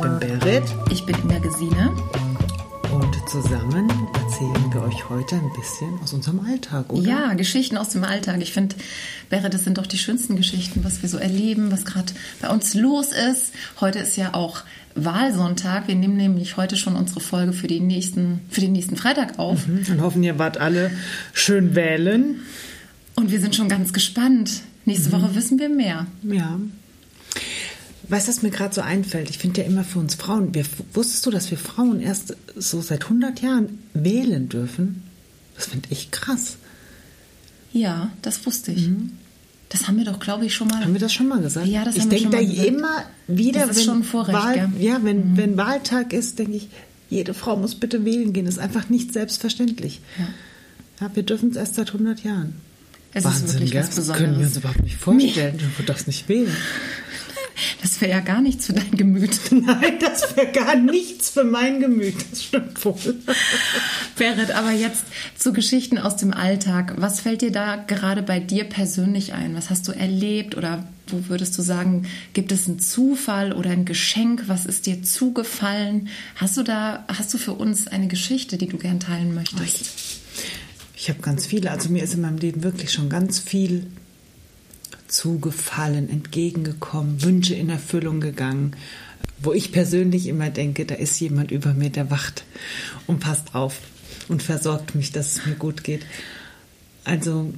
Bin Berit Ich bin Inga Gesine. und zusammen erzählen wir euch heute ein bisschen aus unserem Alltag, oder? Ja, Geschichten aus dem Alltag. Ich finde, Bere, das sind doch die schönsten Geschichten, was wir so erleben, was gerade bei uns los ist. Heute ist ja auch Wahlsonntag. Wir nehmen nämlich heute schon unsere Folge für, die nächsten, für den nächsten Freitag auf. Und hoffen, ihr wart alle schön wählen. Und wir sind schon ganz gespannt. Nächste Woche wissen wir mehr. Ja. Weißt du, was mir gerade so einfällt? Ich finde ja immer für uns Frauen, wir, wusstest du, dass wir Frauen erst so seit 100 Jahren wählen dürfen? Das finde ich krass. Ja, das wusste ich. Das haben wir doch, glaube ich, schon mal. Haben wir das schon mal gesagt? Ja, das ich haben wir denke schon da mal gesagt. immer wieder, Das ist schon ein Vorrecht, Wahl? Mhm. ja, wenn, wenn Wahltag ist, denke ich, jede Frau muss bitte wählen gehen. Das ist einfach nicht selbstverständlich. Ja. Ja, wir dürfen es erst seit 100 Jahren. Es ist wirklich gell? was Das können wir Besonderes. uns überhaupt nicht vorstellen. Du darfst nicht wählen. Das wäre ja gar nichts für dein Gemüt. Nein, das wäre gar nichts für mein Gemüt. Das stimmt wohl. Berit, aber jetzt zu Geschichten aus dem Alltag. Was fällt dir da gerade bei dir persönlich ein? Was hast du erlebt oder wo würdest du sagen, gibt es einen Zufall oder ein Geschenk? Was ist dir zugefallen? Hast du da, hast du für uns eine Geschichte, die du gern teilen möchtest? Ich habe ganz viele, also mir ist in meinem Leben wirklich schon ganz viel zugefallen, entgegengekommen, Wünsche in Erfüllung gegangen, wo ich persönlich immer denke, da ist jemand über mir, der wacht und passt auf und versorgt mich, dass es mir gut geht. Also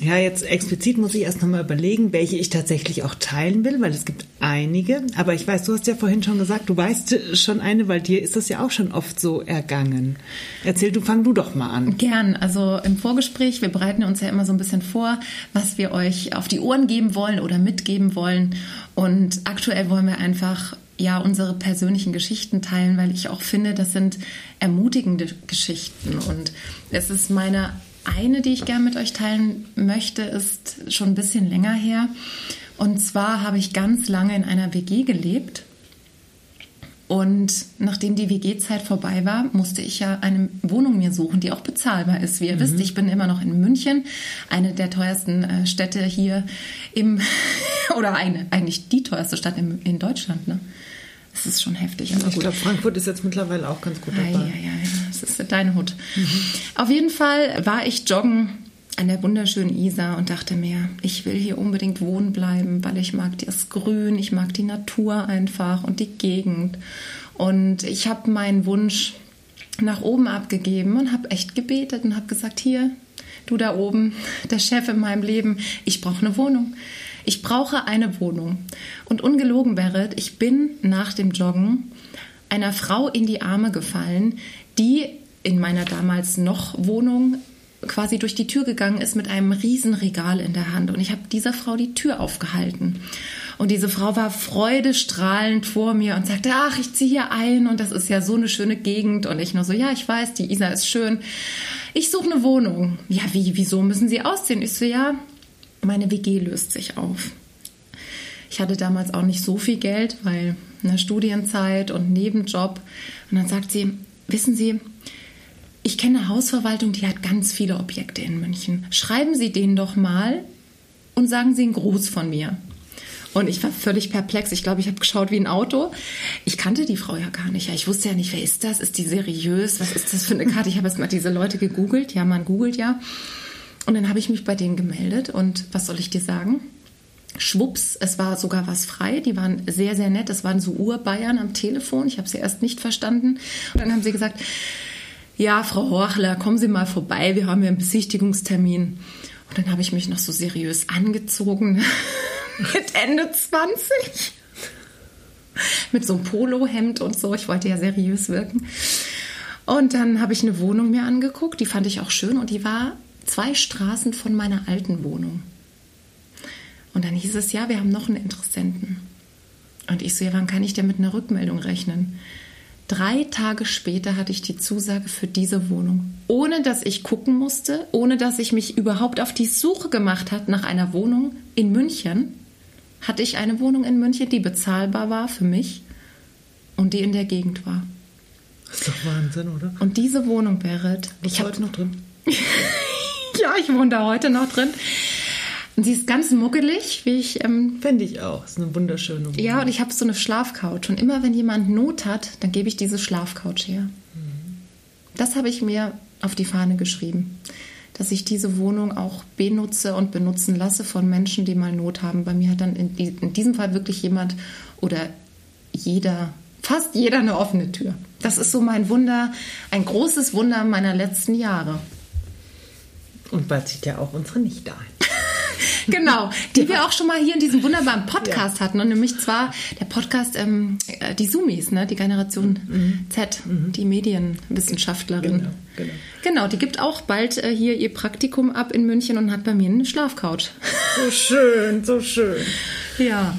ja, jetzt explizit muss ich erst nochmal überlegen, welche ich tatsächlich auch teilen will, weil es gibt einige. Aber ich weiß, du hast ja vorhin schon gesagt, du weißt schon eine, weil dir ist das ja auch schon oft so ergangen. Erzähl du, fang du doch mal an. Gern. Also im Vorgespräch, wir bereiten uns ja immer so ein bisschen vor, was wir euch auf die Ohren geben wollen oder mitgeben wollen. Und aktuell wollen wir einfach ja unsere persönlichen Geschichten teilen, weil ich auch finde, das sind ermutigende Geschichten. Und es ist meine eine, die ich gern mit euch teilen möchte, ist schon ein bisschen länger her. Und zwar habe ich ganz lange in einer WG gelebt. Und nachdem die WG-Zeit vorbei war, musste ich ja eine Wohnung mir suchen, die auch bezahlbar ist. Wie ihr wisst, ich bin immer noch in München, eine der teuersten äh, Städte hier im, oder eine, eigentlich die teuerste Stadt im, in Deutschland. Ne? Das ist schon heftig. Aber Ich gut. glaube, Frankfurt ist jetzt mittlerweile auch ganz gut Ja, ja, dabei. ja, ja, das ist deine Hut. Auf jeden Fall war ich joggen an der wunderschönen Isar und dachte mir, ich will hier unbedingt wohnen bleiben, weil ich mag das Grün, ich mag die Natur einfach und die Gegend. Und ich habe meinen Wunsch nach oben abgegeben und habe echt gebetet und habe gesagt, hier, du da oben, der Chef in meinem Leben, ich brauche eine Wohnung. Ich brauche eine Wohnung. Und ungelogen, Berit, ich bin nach dem Joggen einer Frau in die Arme gefallen, die in meiner damals noch Wohnung quasi durch die Tür gegangen ist mit einem Riesenregal in der Hand. Und ich habe dieser Frau die Tür aufgehalten. Und diese Frau war freudestrahlend vor mir und sagte, ach, ich ziehe hier ein und das ist ja so eine schöne Gegend. Und ich nur so, ja, ich weiß, die Isar ist schön. Ich suche eine Wohnung. Ja, wie, wieso müssen Sie ausziehen? Ich so, ja, meine WG löst sich auf. Ich hatte damals auch nicht so viel Geld, weil eine Studienzeit und Nebenjob. Und dann sagt sie, wissen Sie, ich kenne eine Hausverwaltung, die hat ganz viele Objekte in München. Schreiben Sie denen doch mal und sagen Sie einen Gruß von mir. Und ich war völlig perplex. Ich glaube, ich habe geschaut wie ein Auto. Ich kannte die Frau ja gar nicht. Ich wusste ja nicht, wer ist das? Ist die seriös? Was ist das für eine Karte? Ich habe erst mal diese Leute gegoogelt. Ja, man googelt ja. Und dann habe ich mich bei denen gemeldet. Und was soll ich dir sagen? Schwupps, es war sogar was frei. Die waren sehr, sehr nett. Es waren so Urbayern am Telefon. Ich habe sie erst nicht verstanden. Und dann haben sie gesagt, ja, Frau Horchler, kommen Sie mal vorbei. Wir haben ja einen Besichtigungstermin. Und dann habe ich mich noch so seriös angezogen. Mit Ende 20. Mit so einem Polohemd und so. Ich wollte ja seriös wirken. Und dann habe ich eine Wohnung mir angeguckt. Die fand ich auch schön. Und die war zwei Straßen von meiner alten Wohnung. Und dann hieß es, ja, wir haben noch einen Interessenten. Und ich so, ja, wann kann ich denn mit einer Rückmeldung rechnen? Drei Tage später hatte ich die Zusage für diese Wohnung. Ohne dass ich gucken musste, ohne dass ich mich überhaupt auf die Suche gemacht hat nach einer Wohnung in München, hatte ich eine Wohnung in München, die bezahlbar war für mich und die in der Gegend war. Das ist doch Wahnsinn, oder? Und diese Wohnung, Berit, Bist ich heute noch drin? ja, ich wohne da heute noch drin. Und sie ist ganz muckelig, wie ich. Ähm, Finde ich auch. Ist eine wunderschöne Wohnung. ja, und ich habe so eine Schlafcouch. Und immer wenn jemand Not hat, dann gebe ich diese Schlafcouch her. Das habe ich mir auf die Fahne geschrieben. Dass ich diese Wohnung auch benutze und benutzen lasse von Menschen, die mal Not haben. Bei mir hat dann in, in diesem Fall wirklich jemand oder jeder, fast jeder eine offene Tür. Das ist so mein Wunder, ein großes Wunder meiner letzten Jahre. Und bald sieht ja auch unsere Nichte ein. Genau, die wir auch schon mal hier in diesem wunderbaren Podcast hatten. Und nämlich zwar der Podcast ähm, äh, Die Sumis, ne? die Generation Z, die Medienwissenschaftlerin. Genau, genau. Genau, die gibt auch bald äh, hier ihr Praktikum ab in München und hat bei mir eine Schlafcouch. So schön, so schön. Ja.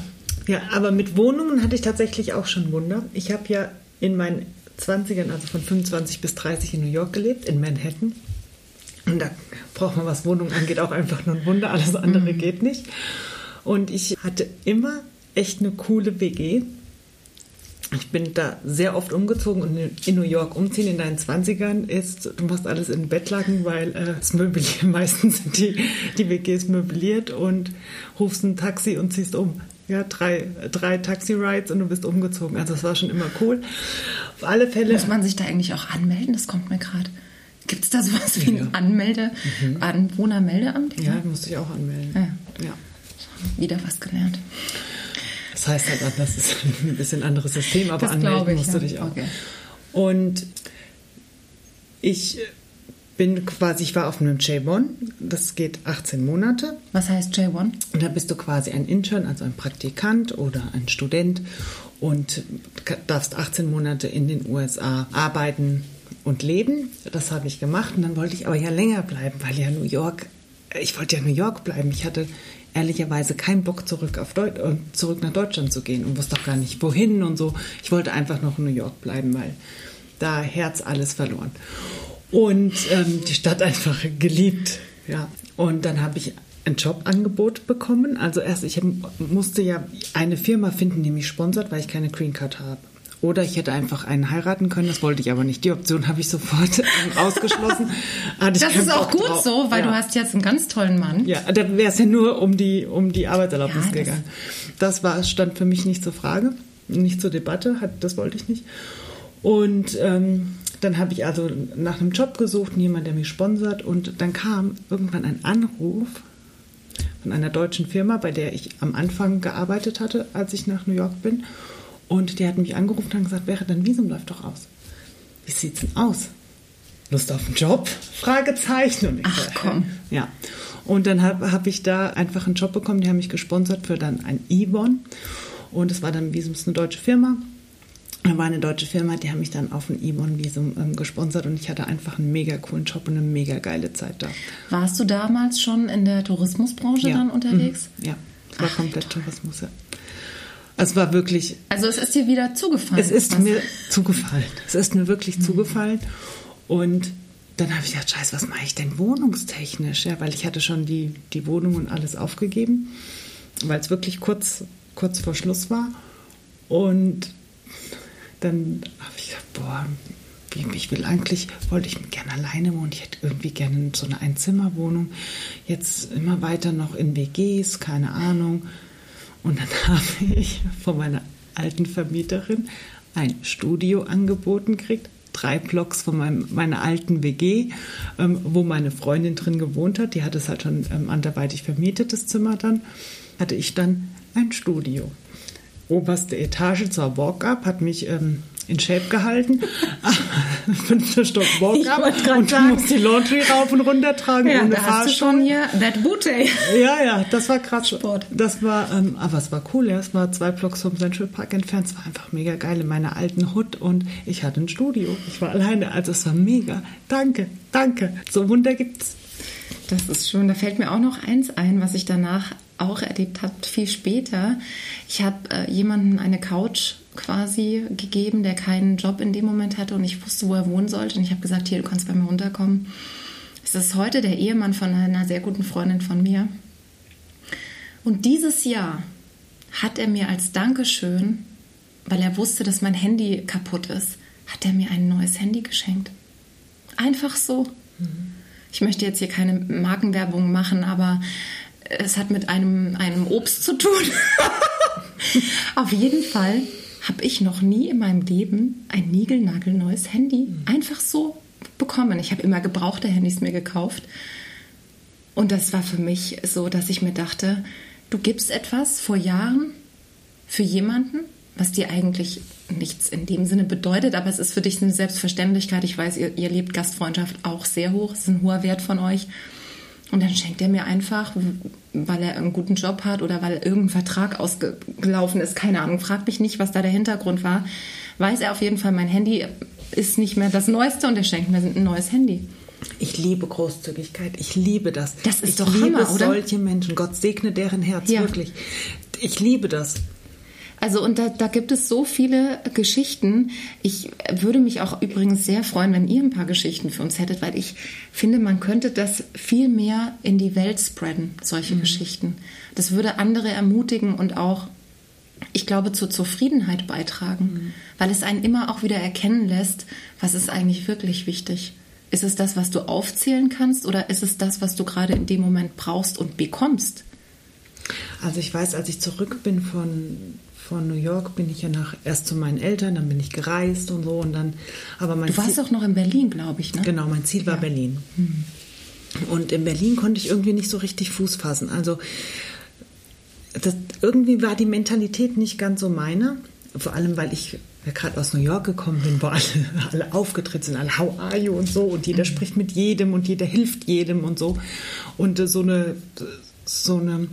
Ja, aber mit Wohnungen hatte ich tatsächlich auch schon Wunder. Ich habe ja in meinen 20ern, also von 25 bis 30 in New York gelebt, in Manhattan. Und da braucht man, was Wohnungen angeht, auch einfach nur ein Wunder. Alles andere geht nicht. Und ich hatte immer echt eine coole WG. Ich bin da sehr oft umgezogen und in New York umziehen in deinen 20ern ist, du machst alles in Bettlaken, weil äh, das Möblier, meistens sind die, die WGs möbliert und rufst ein Taxi und ziehst um. Ja, drei, drei Taxi-Rides und du bist umgezogen. Also das war schon immer cool. Auf alle Fälle. Muss man sich da eigentlich auch anmelden? Das kommt mir gerade. Gibt es da sowas wie ein Anmelde, Anwohnermeldeamt? Ja, musste ich auch anmelden. Ja. ja. Wieder was gelernt. Das heißt halt anders, ist ein bisschen anderes System, aber Das anmelden ich, musst ja. du dich auch. Okay. Und ich bin quasi, ich war auf einem J-Bon, das geht 18 Monate. Was heißt J1? Und da bist du quasi ein Intern, also ein Praktikant oder ein Student und darfst 18 Monate in den USA arbeiten und leben. Das habe ich gemacht und dann wollte ich aber ja länger bleiben, weil ja New York, ich wollte ja New York bleiben. Ich hatte ehrlicherweise keinen Bock zurück, auf Deut äh, zurück nach Deutschland zu gehen und wusste auch gar nicht wohin und so. Ich wollte einfach noch in New York bleiben, weil da Herz alles verloren. Und ähm, die Stadt einfach geliebt. Ja. Und dann habe ich ein Jobangebot bekommen. Also erst, ich musste ja eine Firma finden, die mich sponsert, weil ich keine Green Card habe. Oder ich hätte einfach einen heiraten können, das wollte ich aber nicht. Die Option habe ich sofort ausgeschlossen. Hatte Das ist auch Bock gut drauf. so, weil Ja. du hast jetzt einen ganz tollen Mann. Ja, da wäre es ja nur um die, um die Arbeitserlaubnis Ja, das- gegangen. Das war, stand für mich nicht zur Frage, nicht zur Debatte, hat, das wollte ich nicht. Und ähm, dann habe ich also nach einem Job gesucht, jemand, der mich sponsert. Und dann kam irgendwann ein Anruf von einer deutschen Firma, bei der ich am Anfang gearbeitet hatte, als ich nach New York bin. Und die hat mich angerufen und gesagt, wäre dein Visum läuft doch aus. Wie sieht's denn aus? Lust auf einen Job? Fragezeichen. Und ich Ach, komm. Ja. Und dann habe hab ich da einfach einen Job bekommen, die haben mich gesponsert für dann ein E-Bon. Und es war dann Visum, ist eine deutsche Firma. Da war eine deutsche Firma, die haben mich dann auf ein E-Bon-Visum ähm, gesponsert und ich hatte einfach einen mega coolen Job und eine mega geile Zeit da. Warst du damals schon in der Tourismusbranche Ja. dann unterwegs? Mhm. Ja, es war Ach, komplett Tourismus, ja. Es war wirklich, Also es ist dir wieder zugefallen. es ist Was- mir zugefallen. Es ist mir wirklich zugefallen. Und dann habe ich gedacht, scheiße, was mache ich denn wohnungstechnisch? Ja, weil ich hatte schon die, die Wohnung und alles aufgegeben, weil es wirklich kurz, kurz vor Schluss war. Und dann habe ich gedacht, boah, ich will eigentlich, wollte ich gerne alleine wohnen. Ich hätte irgendwie gerne so eine Einzimmerwohnung. Jetzt immer weiter noch in WGs, keine Ahnung. Und dann habe ich von meiner alten Vermieterin ein Studio angeboten gekriegt. Drei Blocks von meinem, meiner alten WG, ähm, wo meine Freundin drin gewohnt hat. Die hat es halt schon ähm, anderweitig vermietet, das Zimmer dann. Hatte ich dann ein Studio. Oberste Etage zur Walk-Up, hat mich ähm, in Shape gehalten. Fünfter Stock Ich Walk-Up und du sagen. musst die Laundry rauf und runter tragen Ja, ohne da hast du Fahrstuhl. schon hier that booty. Ja, ja, das war krass. Sport. Das war, ähm, aber es war cool, ja. Es war zwei Blocks vom Central Park entfernt. Es war einfach mega geil in meiner alten Hut und ich hatte ein Studio. Ich war alleine, also es war mega. Danke, danke. So Wunder gibt's. Das ist schön. Da fällt mir auch noch eins ein, was ich danach auch erlebt habe, viel später. Ich habe äh, jemanden eine Couch quasi gegeben, der keinen Job in dem Moment hatte und ich wusste, wo er wohnen sollte. Und ich habe gesagt, hier, du kannst bei mir runterkommen. Es ist heute der Ehemann von einer sehr guten Freundin von mir. Und dieses Jahr hat er mir als Dankeschön, weil er wusste, dass mein Handy kaputt ist, hat er mir ein neues Handy geschenkt. Einfach so. Ich möchte jetzt hier keine Markenwerbung machen, aber es hat mit einem, einem Obst zu tun. Auf jeden Fall habe ich noch nie in meinem Leben ein niegelnagelneues Handy einfach so bekommen. Ich habe immer gebrauchte Handys mir gekauft. Und das war für mich so, dass ich mir dachte, du gibst etwas vor Jahren für jemanden, was dir eigentlich nichts in dem Sinne bedeutet, aber es ist für dich eine Selbstverständlichkeit. Ich weiß, ihr, ihr lebt Gastfreundschaft auch sehr hoch, es ist ein hoher Wert von euch. Und dann schenkt er mir einfach, weil er einen guten Job hat oder weil irgendein Vertrag ausgelaufen ist, keine Ahnung, fragt mich nicht, was da der Hintergrund war, weiß er auf jeden Fall, mein Handy ist nicht mehr das Neueste und er schenkt mir ein neues Handy. Ich liebe Großzügigkeit. Ich liebe das. Das ist ich doch liebe Hammer, oder? solche Menschen. Gott segne deren Herz Ja. wirklich. Ich liebe das. Also und da, da gibt es so viele Geschichten. Ich würde mich auch übrigens sehr freuen, wenn ihr ein paar Geschichten für uns hättet, weil ich finde, man könnte das viel mehr in die Welt spreaden, solche Geschichten. Das würde andere ermutigen und auch, ich glaube, zur Zufriedenheit beitragen, weil es einen immer auch wieder erkennen lässt, was ist eigentlich wirklich wichtig. Ist es das, was du aufzählen kannst oder ist es das, was du gerade in dem Moment brauchst und bekommst? Also ich weiß, als ich zurück bin von, von New York, bin ich ja nach, erst zu meinen Eltern, dann bin ich gereist und so und dann, aber mein Du warst Ziel, auch noch in Berlin, glaube ich, ne? genau, mein Ziel war Ja. Berlin. Und in Berlin konnte ich irgendwie nicht so richtig Fuß fassen. Also das, irgendwie war die Mentalität nicht ganz so meine. Vor allem, weil ich ja gerade aus New York gekommen bin, wo alle, alle aufgetreten sind, alle How are you und so und jeder spricht mit jedem und jeder hilft jedem und so. Und äh, so eine, so eine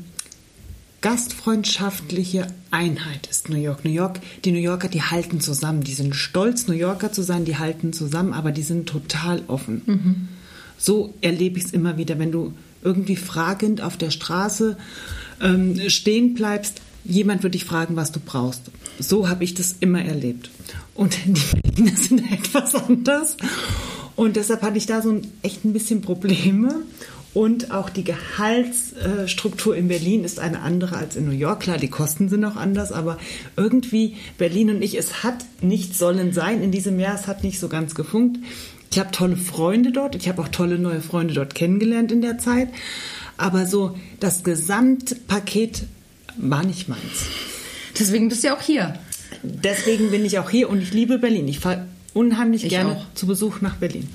gastfreundschaftliche Einheit ist New York. New York, die New Yorker, die halten zusammen. Die sind stolz, New Yorker zu sein, die halten zusammen, aber die sind total offen. So erlebe ich es immer wieder, wenn du irgendwie fragend auf der Straße ähm, stehen bleibst, jemand wird dich fragen, was du brauchst. So habe ich das immer erlebt. Und die Berliner sind etwas anders. Und deshalb hatte ich da so ein, echt ein bisschen Probleme. Und auch die Gehaltsstruktur in Berlin ist eine andere als in New York. Klar, die Kosten sind auch anders, aber irgendwie Berlin und ich, es hat nicht sollen sein in diesem Jahr, es hat nicht so ganz gefunkt. Ich habe tolle Freunde dort, ich habe auch tolle neue Freunde dort kennengelernt in der Zeit, aber so das Gesamtpaket war nicht meins. Deswegen bist du ja auch hier. Deswegen bin ich auch hier und ich liebe Berlin. Ich fahre unheimlich Ich gerne auch. zu Besuch nach Berlin.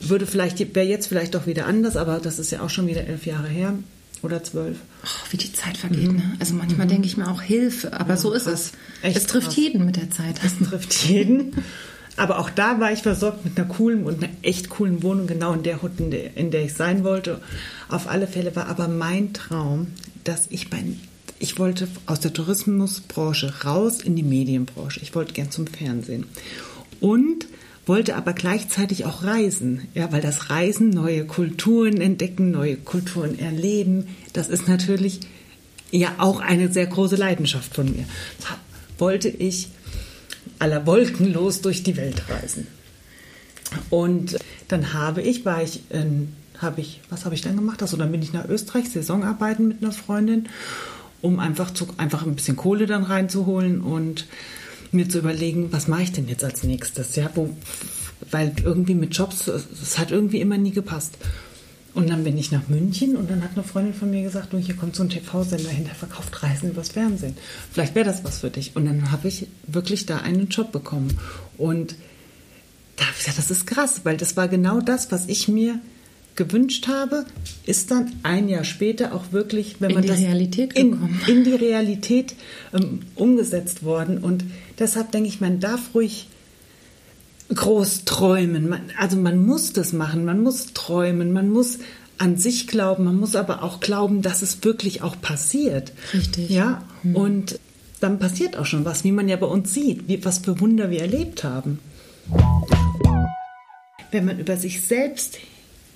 Würde vielleicht, wäre jetzt vielleicht doch wieder anders, aber das ist ja auch schon wieder elf Jahre her oder zwölf. Oh, wie die Zeit vergeht. Ne? Also manchmal denke ich mir auch Hilfe, aber so ist krass. es. Echt es trifft krass. jeden mit der Zeit. Das trifft jeden. Aber auch da war ich versorgt mit einer coolen und einer echt coolen Wohnung, genau in der Hut, in der, in der ich sein wollte. Auf alle Fälle war aber mein Traum, dass ich bei, ich wollte aus der Tourismusbranche raus in die Medienbranche. Ich wollte gern zum Fernsehen. Und wollte aber gleichzeitig auch reisen. Ja, weil das Reisen, neue Kulturen entdecken, neue Kulturen erleben, das ist natürlich ja auch eine sehr große Leidenschaft von mir. Wollte ich aller Wolken los durch die Welt reisen. Und dann habe ich, war ich, in, habe ich, was habe ich dann gemacht? Also dann bin ich nach Österreich Saisonarbeiten mit einer Freundin, um einfach zu, einfach ein bisschen Kohle dann reinzuholen und mir zu überlegen, was mache ich denn jetzt als nächstes? Ja, wo, weil irgendwie mit Jobs, es hat irgendwie immer nie gepasst. Und dann bin ich nach München und dann hat eine Freundin von mir gesagt, du, hier kommt so ein TV-Sender hin, der verkauft Reisen übers Fernsehen. Vielleicht wäre das was für dich. Und dann habe ich wirklich da einen Job bekommen. Und da habe ich gesagt, das ist krass, weil das war genau das, was ich mir gewünscht habe, ist dann ein Jahr später auch wirklich, wenn In man die das Realität in, gekommen. in die Realität ähm, umgesetzt worden. Und deshalb denke ich, man darf ruhig groß träumen. Man, also man muss das machen, man muss träumen, man muss an sich glauben, man muss aber auch glauben, dass es wirklich auch passiert. Richtig. Ja, und dann passiert auch schon was, wie man ja bei uns sieht, wie, was für Wunder wir erlebt haben. Wenn man über sich selbst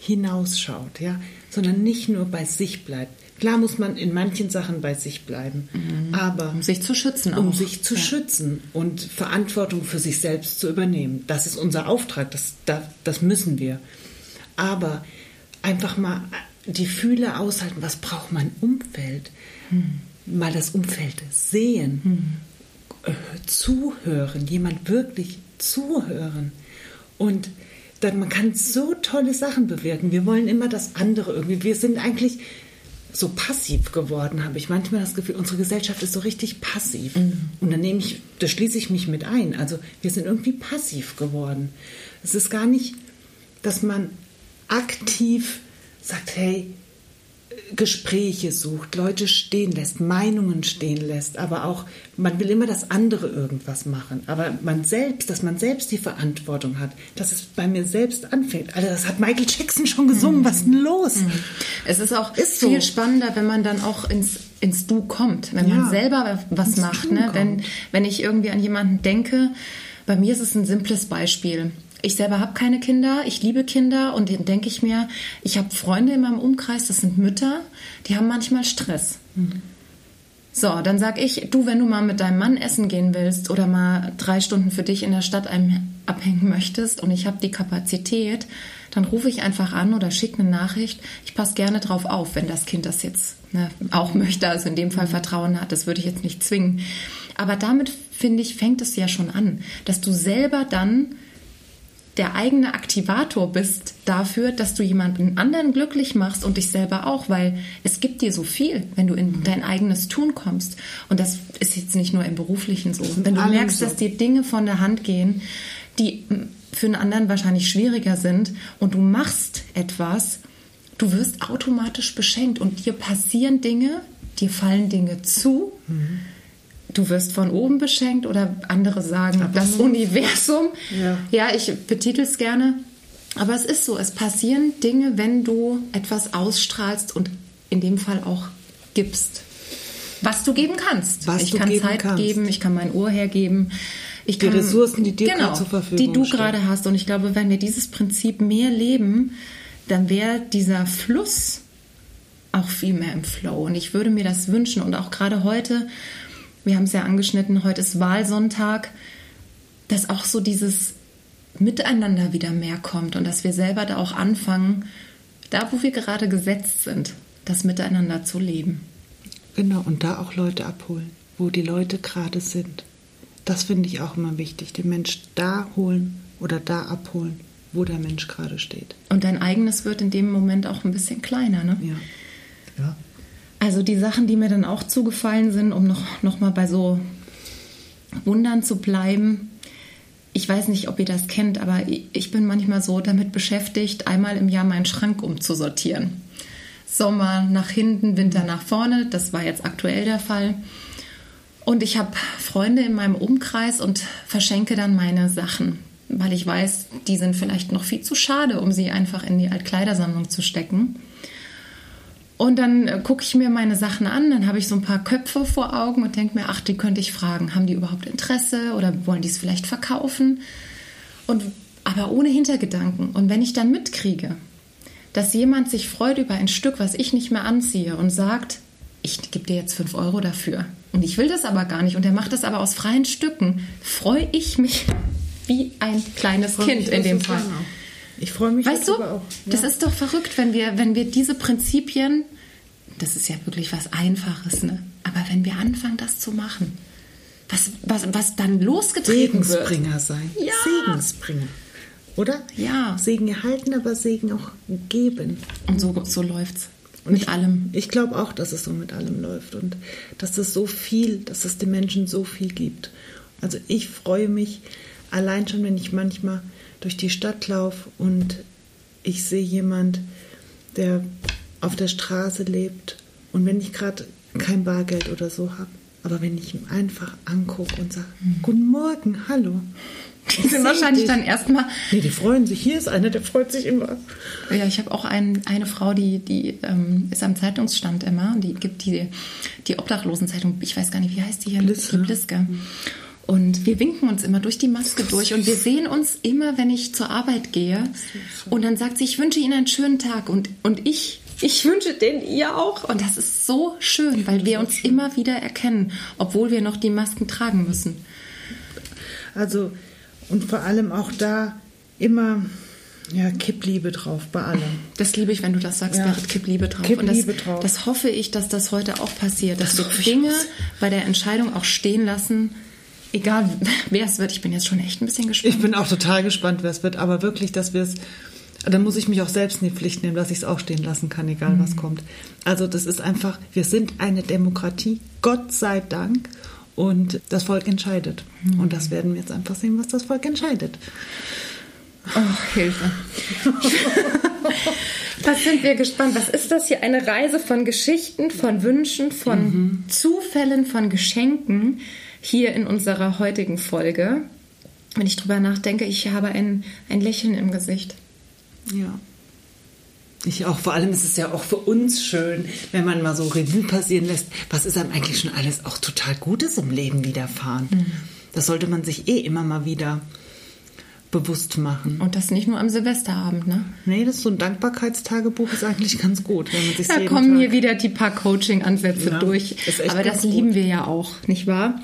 hinausschaut, ja, sondern nicht nur bei sich bleibt. Klar muss man in manchen Sachen bei sich bleiben, aber Um sich zu schützen um auch. sich zu Ja. schützen und Verantwortung für sich selbst zu übernehmen. Das ist unser Auftrag, das, das, das müssen wir. Aber einfach mal die Fühle aushalten, was braucht mein Umfeld? Mal das Umfeld sehen, äh, zuhören, jemand wirklich zuhören. Und dann, man kann so tolle Sachen bewirken. Wir wollen immer das andere irgendwie. Wir sind eigentlich so passiv geworden, habe ich manchmal das Gefühl, unsere Gesellschaft ist so richtig passiv. Mhm. Und dann nehme ich, da schließe ich mich mit ein. Also wir sind irgendwie passiv geworden. Es ist gar nicht, dass man aktiv sagt, hey, Gespräche sucht, Leute stehen lässt, Meinungen stehen lässt, aber auch, man will immer, dass andere irgendwas machen. Aber man selbst, dass man selbst die Verantwortung hat, dass es bei mir selbst anfängt. Also das hat Michael Jackson schon gesungen, mhm. was ist denn los? Mhm. Es ist auch ist viel so. spannender, wenn man dann auch ins, ins Du kommt, wenn ja. man selber was ins macht. Ne? Wenn, wenn ich irgendwie an jemanden denke, bei mir ist es ein simples Beispiel. Ich selber habe keine Kinder, ich liebe Kinder und dann denke ich mir, ich habe Freunde in meinem Umkreis, das sind Mütter, die haben manchmal Stress. Mhm. So, dann sag ich, du, wenn du mal mit deinem Mann essen gehen willst oder mal drei Stunden für dich in der Stadt abhängen möchtest und ich habe die Kapazität, dann rufe ich einfach an oder schicke eine Nachricht. Ich passe gerne drauf auf, wenn das Kind das jetzt ne, auch möchte, also in dem Fall Vertrauen hat. Das würde ich jetzt nicht zwingen. Aber damit, finde ich, fängt es ja schon an, dass du selber dann der eigene Aktivator bist dafür, dass du jemanden anderen glücklich machst und dich selber auch, weil es gibt dir so viel, wenn du in dein eigenes Tun kommst. Und das ist jetzt nicht nur im Beruflichen so. Wenn du merkst, dass dir Dinge von der Hand gehen, die für einen anderen wahrscheinlich schwieriger sind und du machst etwas, du wirst automatisch beschenkt und dir passieren Dinge, dir fallen Dinge zu. Mhm du wirst von oben beschenkt oder andere sagen Aber das Universum. Ja, ja ich betitel es gerne. Aber es ist so, es passieren Dinge, wenn du etwas ausstrahlst und in dem Fall auch gibst. Was du geben kannst. Was ich kann Zeit kannst. geben, ich kann mein Ohr hergeben. Ich die kann, Ressourcen, die dir genau, zur Verfügung die du gerade hast. Und ich glaube, wenn wir dieses Prinzip mehr leben, dann wäre dieser Fluss auch viel mehr im Flow. Und ich würde mir das wünschen. Und auch gerade heute, wir haben es ja angeschnitten, heute ist Wahlsonntag, dass auch so dieses Miteinander wieder mehr kommt und dass wir selber da auch anfangen, da wo wir gerade gesetzt sind, das Miteinander zu leben. Genau, und da auch Leute abholen, wo die Leute gerade sind. Das finde ich auch immer wichtig, den Mensch da holen oder da abholen, wo der Mensch gerade steht. Und dein eigenes wird in dem Moment auch ein bisschen kleiner, ne? Ja. Ja. Also die Sachen, die mir dann auch zugefallen sind, um noch, noch mal bei so Wundern zu bleiben. Ich weiß nicht, ob ihr das kennt, aber ich bin manchmal so damit beschäftigt, einmal im Jahr meinen Schrank umzusortieren. Sommer nach hinten, Winter nach vorne. Das war jetzt aktuell der Fall. Und ich habe Freunde in meinem Umkreis und verschenke dann meine Sachen, weil ich weiß, die sind vielleicht noch viel zu schade, um sie einfach in die Altkleidersammlung zu stecken. Und dann äh, gucke ich mir meine Sachen an, dann habe ich so ein paar Köpfe vor Augen und denke mir, ach, die könnte ich fragen, haben die überhaupt Interesse oder wollen die es vielleicht verkaufen? Und, aber ohne Hintergedanken. Und wenn ich dann mitkriege, dass jemand sich freut über ein Stück, was ich nicht mehr anziehe und sagt, ich gebe dir jetzt fünf Euro dafür. Und ich will das aber gar nicht und er macht das aber aus freien Stücken, freue ich mich wie ein kleines Kind in dem Fall. Auch. Ich freue mich weißt du, auch. Ja. Das ist doch verrückt, wenn wir, wenn wir diese Prinzipien, das ist ja wirklich was Einfaches, ne? Aber wenn wir anfangen, das zu machen, was, was, was dann losgetreten Segensbringer wird. sein. Ja. Segensbringer. Oder? Ja. Segen erhalten, aber Segen auch geben. Und so, so läuft's. mit ich, allem. Ich glaube auch, dass es so mit allem läuft und dass es so viel, dass es den Menschen so viel gibt. Also ich freue mich allein schon, wenn ich manchmal durch die Stadt laufe und ich sehe jemand, der auf der Straße lebt und wenn ich gerade kein Bargeld oder so habe, aber wenn ich ihm einfach angucke und sage, mhm. guten Morgen, hallo. Die sind wahrscheinlich dann erstmal. Nee, die freuen sich. Hier ist einer, der freut sich immer. Ja, ich habe auch ein, eine Frau, die, die ähm, ist am Zeitungsstand immer. Die gibt die, die Obdachlosenzeitung, ich weiß gar nicht, wie heißt die hier? Bliske. Bliske. Mhm. Und wir winken uns immer durch die Maske durch und wir sehen uns immer, wenn ich zur Arbeit gehe. Und dann sagt sie, ich wünsche Ihnen einen schönen Tag. Und, und ich, ich wünsche den ihr auch. Und das ist so schön, weil wir uns immer wieder erkennen, obwohl wir noch die Masken tragen müssen. Also, und vor allem auch da immer ja, Kippliebe drauf bei allem. Das liebe ich, wenn du das sagst, ja. Berit, Kippliebe drauf. Kippliebe das, drauf. das hoffe ich, dass das heute auch passiert, dass das wir Dinge bei der Entscheidung auch stehen lassen, egal wer es wird, ich bin jetzt schon echt ein bisschen gespannt. Ich bin auch total gespannt, wer es wird, aber wirklich, dass wir es Dann muss ich mich auch selbst in die Pflicht nehmen, dass ich es auch stehen lassen kann, egal mhm. was kommt. Also das ist einfach, wir sind eine Demokratie, Gott sei Dank. Und das Volk entscheidet. Mhm. Und das werden wir jetzt einfach sehen, was das Volk entscheidet. Oh, Hilfe. was sind wir gespannt? Was ist das hier? Eine Reise von Geschichten, von Wünschen, von mhm. Zufällen, von Geschenken hier in unserer heutigen Folge. Wenn ich drüber nachdenke, ich habe ein, ein Lächeln im Gesicht. Ja. Ich auch. Vor allem ist es ja auch für uns schön, wenn man mal so Revue passieren lässt, was ist einem eigentlich schon alles auch total Gutes im Leben widerfahren. Mhm. Das sollte man sich eh immer mal wieder bewusst machen. Und das nicht nur am Silvesterabend, ne? Nee, das ist so ein Dankbarkeitstagebuch ist eigentlich ganz gut, Da kommen Tag hier wieder die paar Coaching-Ansätze ja, durch. Aber das gut. lieben wir ja auch, nicht wahr?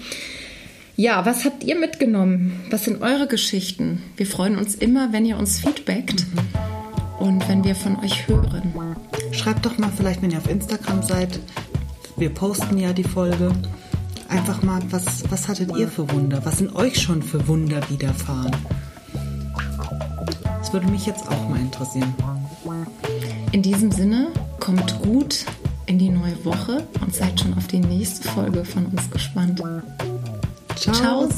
Ja, was habt ihr mitgenommen? Was sind eure Geschichten? Wir freuen uns immer, wenn ihr uns feedbackt. Mhm und wenn wir von euch hören. Schreibt doch mal vielleicht, wenn ihr auf Instagram seid, wir posten ja die Folge, einfach mal, was, was hattet ihr für Wunder? Was sind euch schon für Wunder widerfahren? Das würde mich jetzt auch mal interessieren. In diesem Sinne, kommt gut in die neue Woche und seid schon auf die nächste Folge von uns gespannt. Ciao. Ciao.